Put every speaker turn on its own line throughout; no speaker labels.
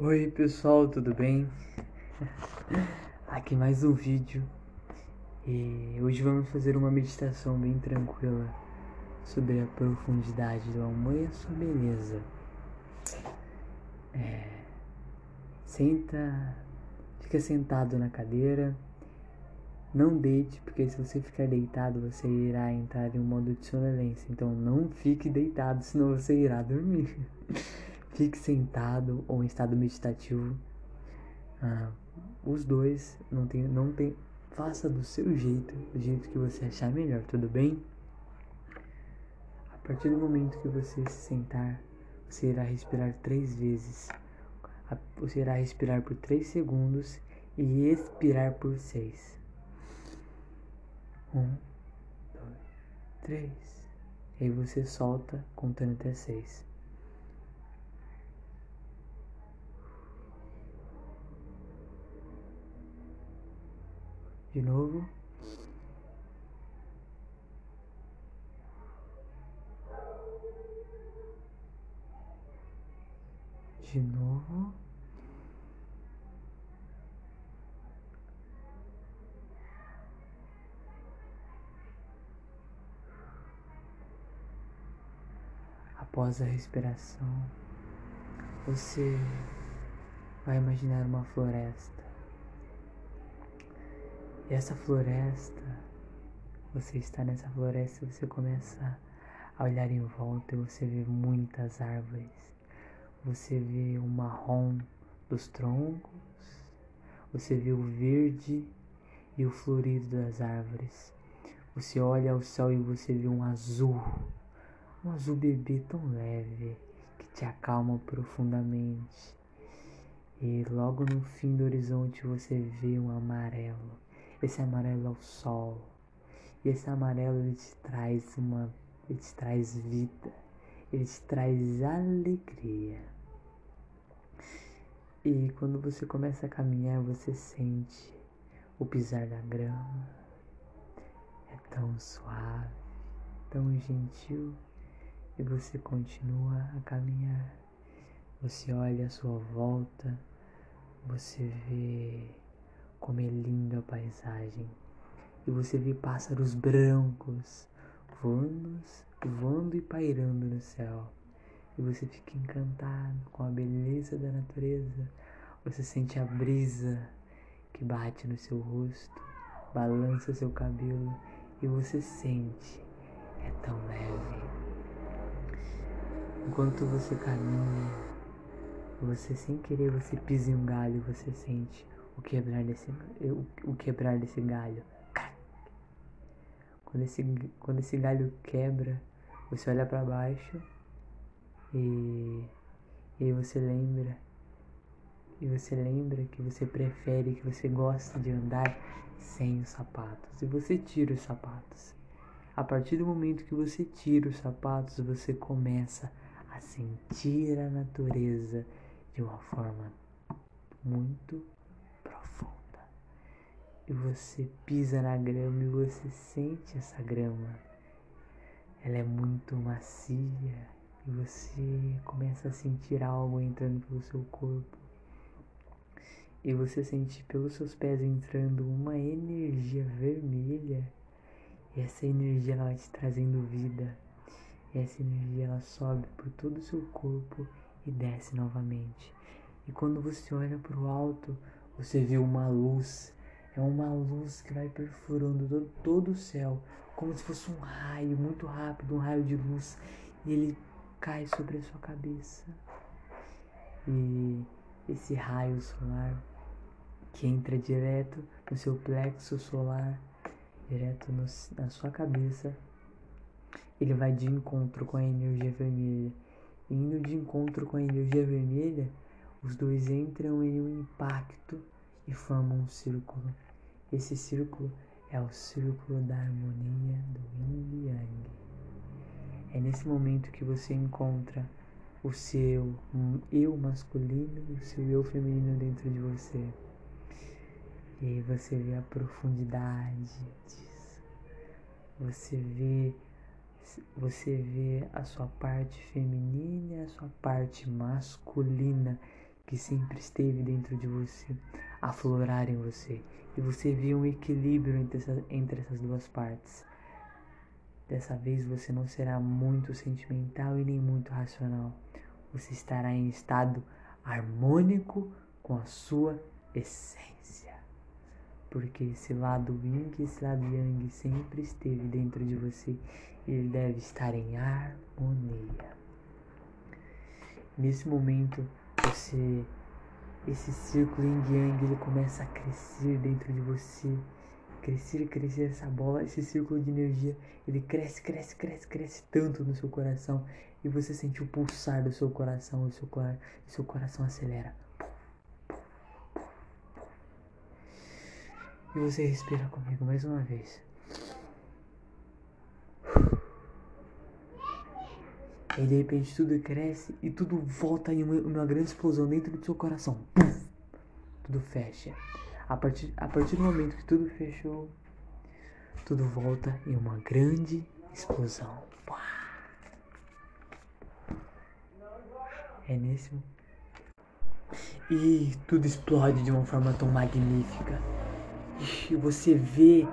Oi pessoal, tudo bem? Aqui mais um vídeo e hoje vamos fazer uma meditação bem tranquila sobre a profundidade do amor e a sua beleza. É, senta, fica sentado na cadeira, não deite, porque se você ficar deitado você irá entrar em um modo de sonolência, então não fique deitado, senão você irá dormir. Fique sentado ou em estado meditativo. Ah, os dois não tem, não tem. Faça do seu jeito, do jeito que você achar melhor, tudo bem? A partir do momento que você se sentar, você irá respirar três vezes. Você irá respirar por três segundos e expirar por seis. Um, dois, três. E aí você solta contando até seis. De novo. De novo. Após a respiração, você vai imaginar uma floresta. E essa floresta, você está nessa floresta, você começa a olhar em volta e você vê muitas árvores. Você vê o marrom dos troncos, você vê o verde e o florido das árvores. Você olha ao céu e você vê um azul, um azul bebê tão leve que te acalma profundamente. E logo no fim do horizonte você vê um amarelo esse amarelo é o sol. E esse amarelo ele te traz uma, ele te traz vida, ele te traz alegria. E quando você começa a caminhar, você sente o pisar da grama. É tão suave, tão gentil. E você continua a caminhar. Você olha à sua volta, você vê como é lindo a paisagem. E você vê pássaros brancos voando, voando e pairando no céu. E você fica encantado com a beleza da natureza. Você sente a brisa que bate no seu rosto, balança seu cabelo e você sente, é tão leve. Enquanto você caminha, você sem querer você pisa em um galho, você sente o quebrar desse, o, quebrar desse galho. Quando esse, quando esse galho quebra, você olha para baixo e, e você lembra e você lembra que você prefere, que você gosta de andar sem os sapatos. E você tira os sapatos. A partir do momento que você tira os sapatos, você começa a sentir a natureza de uma forma muito e você pisa na grama e você sente essa grama. Ela é muito macia e você começa a sentir algo entrando pelo seu corpo. E você sente pelos seus pés entrando uma energia vermelha. E essa energia ela vai te trazendo vida. E essa energia ela sobe por todo o seu corpo e desce novamente. E quando você olha para o alto, você vê uma luz é uma luz que vai perfurando todo, todo o céu, como se fosse um raio muito rápido, um raio de luz, e ele cai sobre a sua cabeça. E esse raio solar que entra direto no seu plexo solar, direto no, na sua cabeça, ele vai de encontro com a energia vermelha. Indo de encontro com a energia vermelha, os dois entram em um impacto e formam um círculo. Esse círculo é o círculo da harmonia do Yin Yang. É nesse momento que você encontra o seu eu masculino e o seu eu feminino dentro de você. E aí você vê a profundidade disso. Você vê você vê a sua parte feminina e a sua parte masculina que sempre esteve dentro de você aflorar em você. E você vê um equilíbrio entre, essa, entre essas duas partes. Dessa vez você não será muito sentimental e nem muito racional. Você estará em estado harmônico com a sua essência. Porque esse lado yin e esse lado yang sempre esteve dentro de você e ele deve estar em harmonia. Nesse momento, você esse círculo yin yang ele começa a crescer dentro de você. Crescer crescer essa bola esse círculo de energia ele cresce cresce cresce cresce tanto no seu coração. E você sente o pulsar do seu coração o seu, o seu coração acelera. E você respira comigo mais uma vez E de repente tudo cresce e tudo volta em uma, uma grande explosão dentro do seu coração. Puf! Tudo fecha. A partir, a partir do momento que tudo fechou, tudo volta em uma grande explosão. É nesse e tudo explode de uma forma tão magnífica. E você vê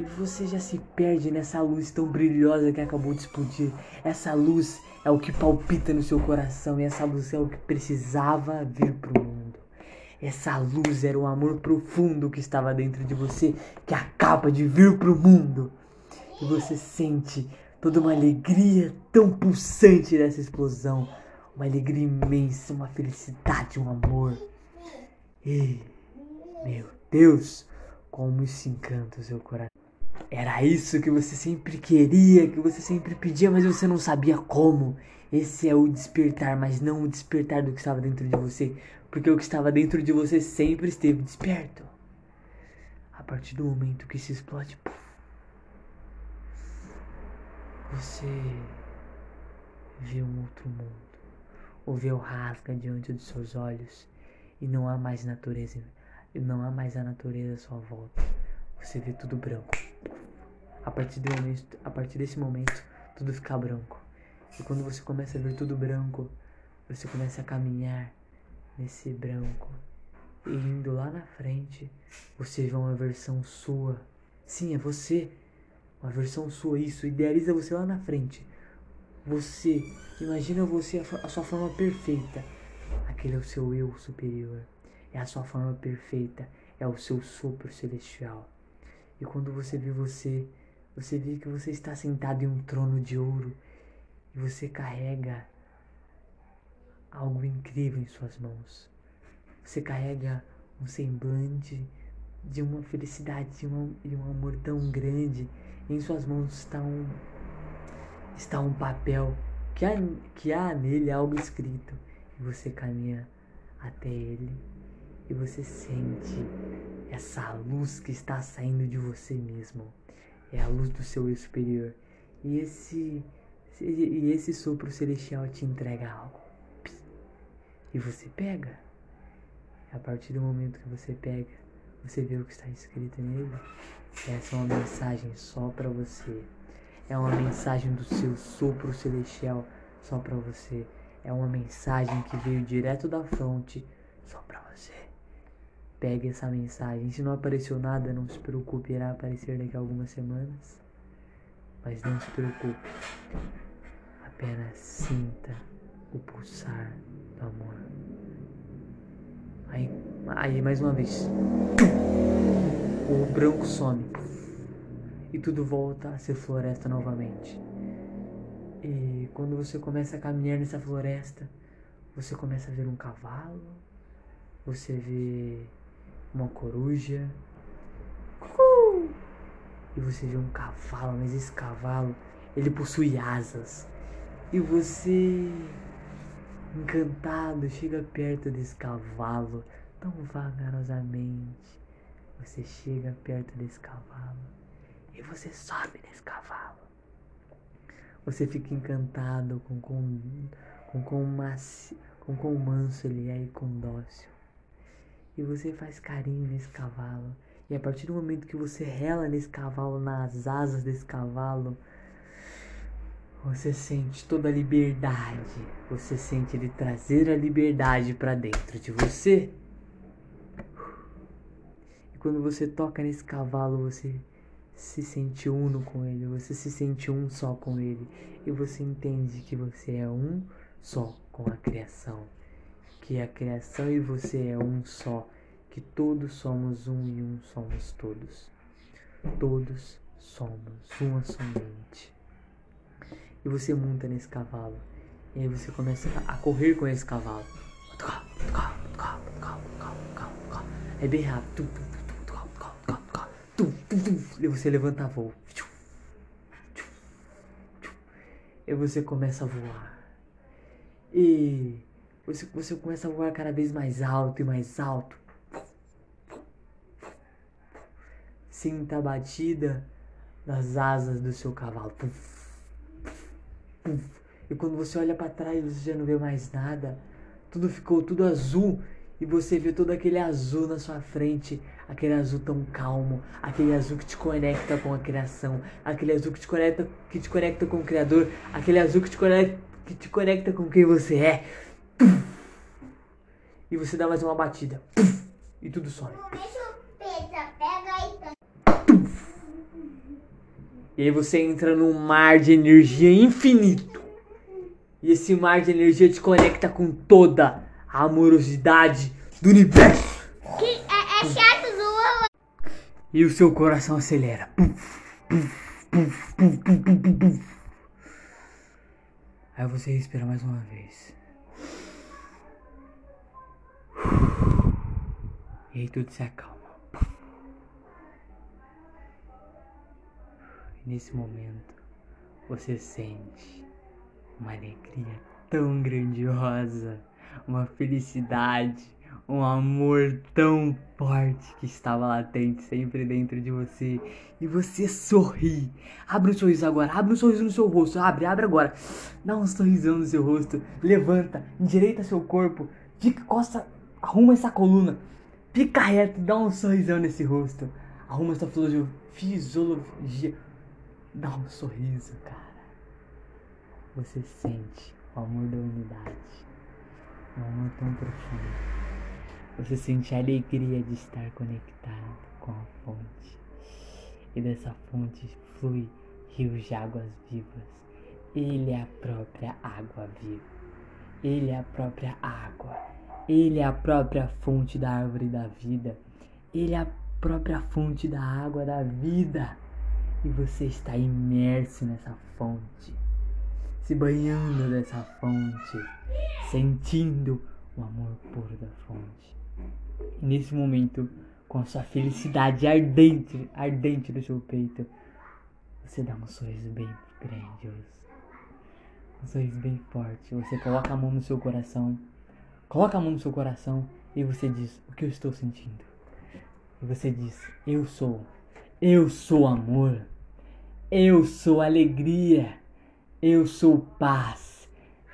e você já se perde nessa luz tão brilhosa que acabou de explodir. Essa luz é o que palpita no seu coração e essa luz é o que precisava vir para o mundo. Essa luz era o amor profundo que estava dentro de você, que acaba de vir para o mundo. E você sente toda uma alegria tão pulsante dessa explosão, uma alegria imensa, uma felicidade, um amor. E, meu Deus, como isso encanta o seu coração. Era isso que você sempre queria, que você sempre pedia, mas você não sabia como. Esse é o despertar, mas não o despertar do que estava dentro de você, porque o que estava dentro de você sempre esteve desperto. A partir do momento que se explode, puff, você vê um outro mundo. O véu rasga diante dos seus olhos e não há mais natureza, não há mais a natureza à sua volta. Você vê tudo branco. A partir, do momento, a partir desse momento, tudo fica branco. E quando você começa a ver tudo branco, você começa a caminhar nesse branco. E indo lá na frente, você vê uma versão sua. Sim, é você. Uma versão sua, isso. Idealiza você lá na frente. Você, imagina você, a, a sua forma perfeita. Aquele é o seu eu superior. É a sua forma perfeita. É o seu sopro celestial. E quando você vê você, você vê que você está sentado em um trono de ouro e você carrega algo incrível em suas mãos. Você carrega um semblante de uma felicidade, de um, amor tão grande. Em suas mãos está um, está um papel que há, que há nele algo escrito. E você caminha até ele e você sente essa luz que está saindo de você mesmo. É a luz do seu eu superior. E esse, e esse sopro celestial te entrega algo. E você pega. A partir do momento que você pega, você vê o que está escrito nele. Essa é uma mensagem só para você. É uma mensagem do seu sopro celestial só para você. É uma mensagem que veio direto da fonte só para você. Pegue essa mensagem. Se não apareceu nada, não se preocupe, irá aparecer daqui a algumas semanas. Mas não se preocupe. Apenas sinta o pulsar do amor. Aí, aí mais uma vez. O branco some. E tudo volta a ser floresta novamente. E quando você começa a caminhar nessa floresta, você começa a ver um cavalo, você vê uma coruja. Uhul! E você vê um cavalo, mas esse cavalo, ele possui asas. E você, encantado, chega perto desse cavalo, tão vagarosamente. Você chega perto desse cavalo e você sobe nesse cavalo. Você fica encantado com com com com, macio, com, com manso ele é e com dócil e você faz carinho nesse cavalo. E a partir do momento que você rela nesse cavalo, nas asas desse cavalo, Você sente toda a liberdade. Você sente ele trazer a liberdade para dentro de você. E quando você toca nesse cavalo, você se sente uno com ele, você se sente um só com ele e você entende que você é um só com a criação, que a criação e você é um só, que todos somos um e um somos todos. Todos somos uma somente. E você monta nesse cavalo. E aí você começa a correr com esse cavalo. É bem rápido. E você levanta voo. E você começa a voar. E você, você começa a voar cada vez mais alto e mais alto. Sinta a batida das asas do seu cavalo. E quando você olha para trás, você já não vê mais nada. Tudo ficou tudo azul e você vê todo aquele azul na sua frente, aquele azul tão calmo, aquele azul que te conecta com a criação, aquele azul que te conecta, que te conecta com o Criador, aquele azul que te conecta, que te conecta com quem você é. E você dá mais uma batida. E tudo some. E aí você entra num mar de energia infinito. E esse mar de energia te conecta com toda a amorosidade do universo.
Que é, é chato, Lula.
E o seu coração acelera. Aí você respira mais uma vez. E aí tudo se acalma. E nesse momento você sente uma alegria tão grandiosa, uma felicidade, um amor tão forte que estava latente sempre dentro de você. E você sorri. Abre um sorriso agora, abre um sorriso no seu rosto. Abre, abre agora. Dá um sorrisão no seu rosto. Levanta, endireita seu corpo. Fica, costa, arruma essa coluna. Fica reto, dá um sorrisão nesse rosto. Arruma essa fisiologia. Dá um sorriso, cara. Você sente o amor da unidade. Um amor tão profundo. Você sente a alegria de estar conectado com a fonte. E dessa fonte flui rios de águas vivas. Ele é a própria água viva. Ele é a própria água. Ele é a própria fonte da árvore da vida. Ele é a própria fonte da água da vida. E você está imerso nessa fonte, se banhando dessa fonte, sentindo o amor puro da fonte. E nesse momento, com a sua felicidade ardente, ardente do seu peito, você dá um sorriso bem grandioso. Um sorriso bem forte. Você coloca a mão no seu coração. Coloca a mão no seu coração e você diz o que eu estou sentindo. E você diz: Eu sou eu sou amor. Eu sou alegria. Eu sou paz.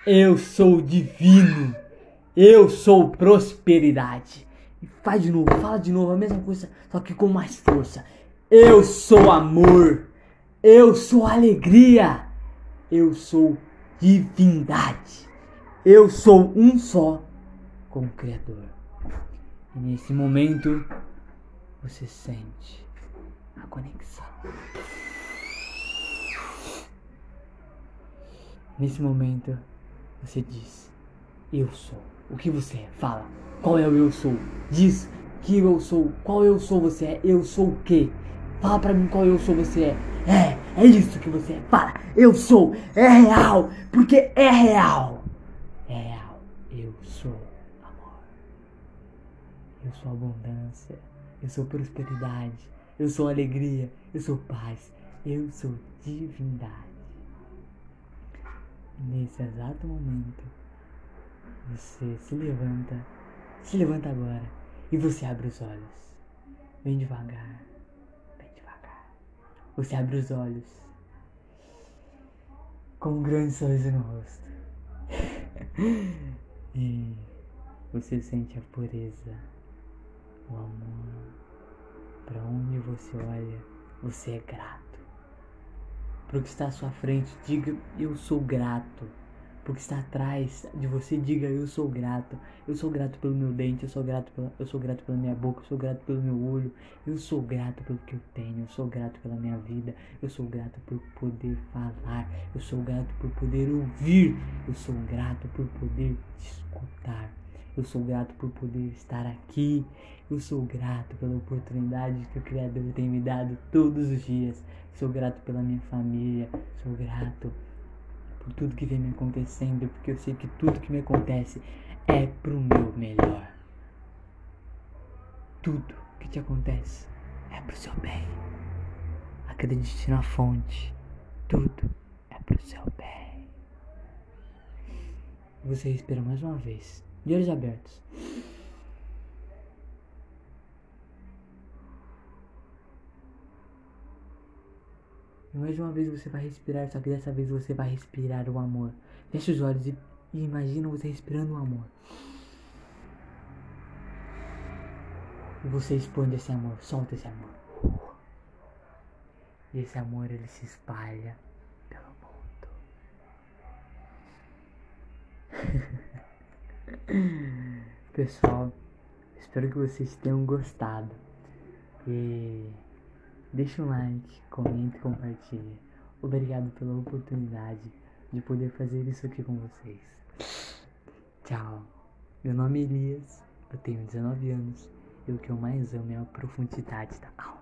Eu sou divino. Eu sou prosperidade. E faz de novo, fala de novo a mesma coisa, só que com mais força. Eu sou amor. Eu sou alegria. Eu sou divindade. Eu sou um só com o Criador. E nesse momento você sente a conexão. Nesse momento, você diz: Eu sou. O que você é? Fala. Qual é o eu sou? Diz que eu sou. Qual eu sou você é? Eu sou o quê? Fala pra mim qual eu sou você é. É, é isso que você é. Fala. Eu sou. É real. Porque é real. É real. Eu sou. Eu sou abundância. Eu sou prosperidade. Eu sou alegria, eu sou paz, eu sou divindade. Nesse exato momento, você se levanta, se levanta agora e você abre os olhos. Bem devagar, bem devagar. Você abre os olhos com um grande sorriso no rosto. e você sente a pureza, o amor para onde você olha, você é grato. Pro que está à sua frente, diga eu sou grato. Pro que está atrás de você, diga eu sou grato. Eu sou grato pelo meu dente, eu sou grato pela, eu sou grato pela minha boca, eu sou grato pelo meu olho, eu sou grato pelo que eu tenho, eu sou grato pela minha vida, eu sou grato por poder falar, eu sou grato por poder ouvir, eu sou grato por poder escutar. Eu sou grato por poder estar aqui. Eu sou grato pela oportunidade que o Criador tem me dado todos os dias. Sou grato pela minha família. Sou grato por tudo que vem me acontecendo, porque eu sei que tudo que me acontece é pro meu melhor. Tudo que te acontece é pro seu bem. Acredite na fonte. Tudo é pro seu bem. Você respira mais uma vez. De olhos abertos. Mais uma vez você vai respirar, só que dessa vez você vai respirar o amor. Feche os olhos e, e imagina você respirando o amor. E você expande esse amor, solta esse amor. E esse amor ele se espalha Pessoal, espero que vocês tenham gostado. E deixe um like, comente compartilhe. Obrigado pela oportunidade de poder fazer isso aqui com vocês. Tchau. Meu nome é Elias, eu tenho 19 anos e o que eu mais amo é a profundidade da alma.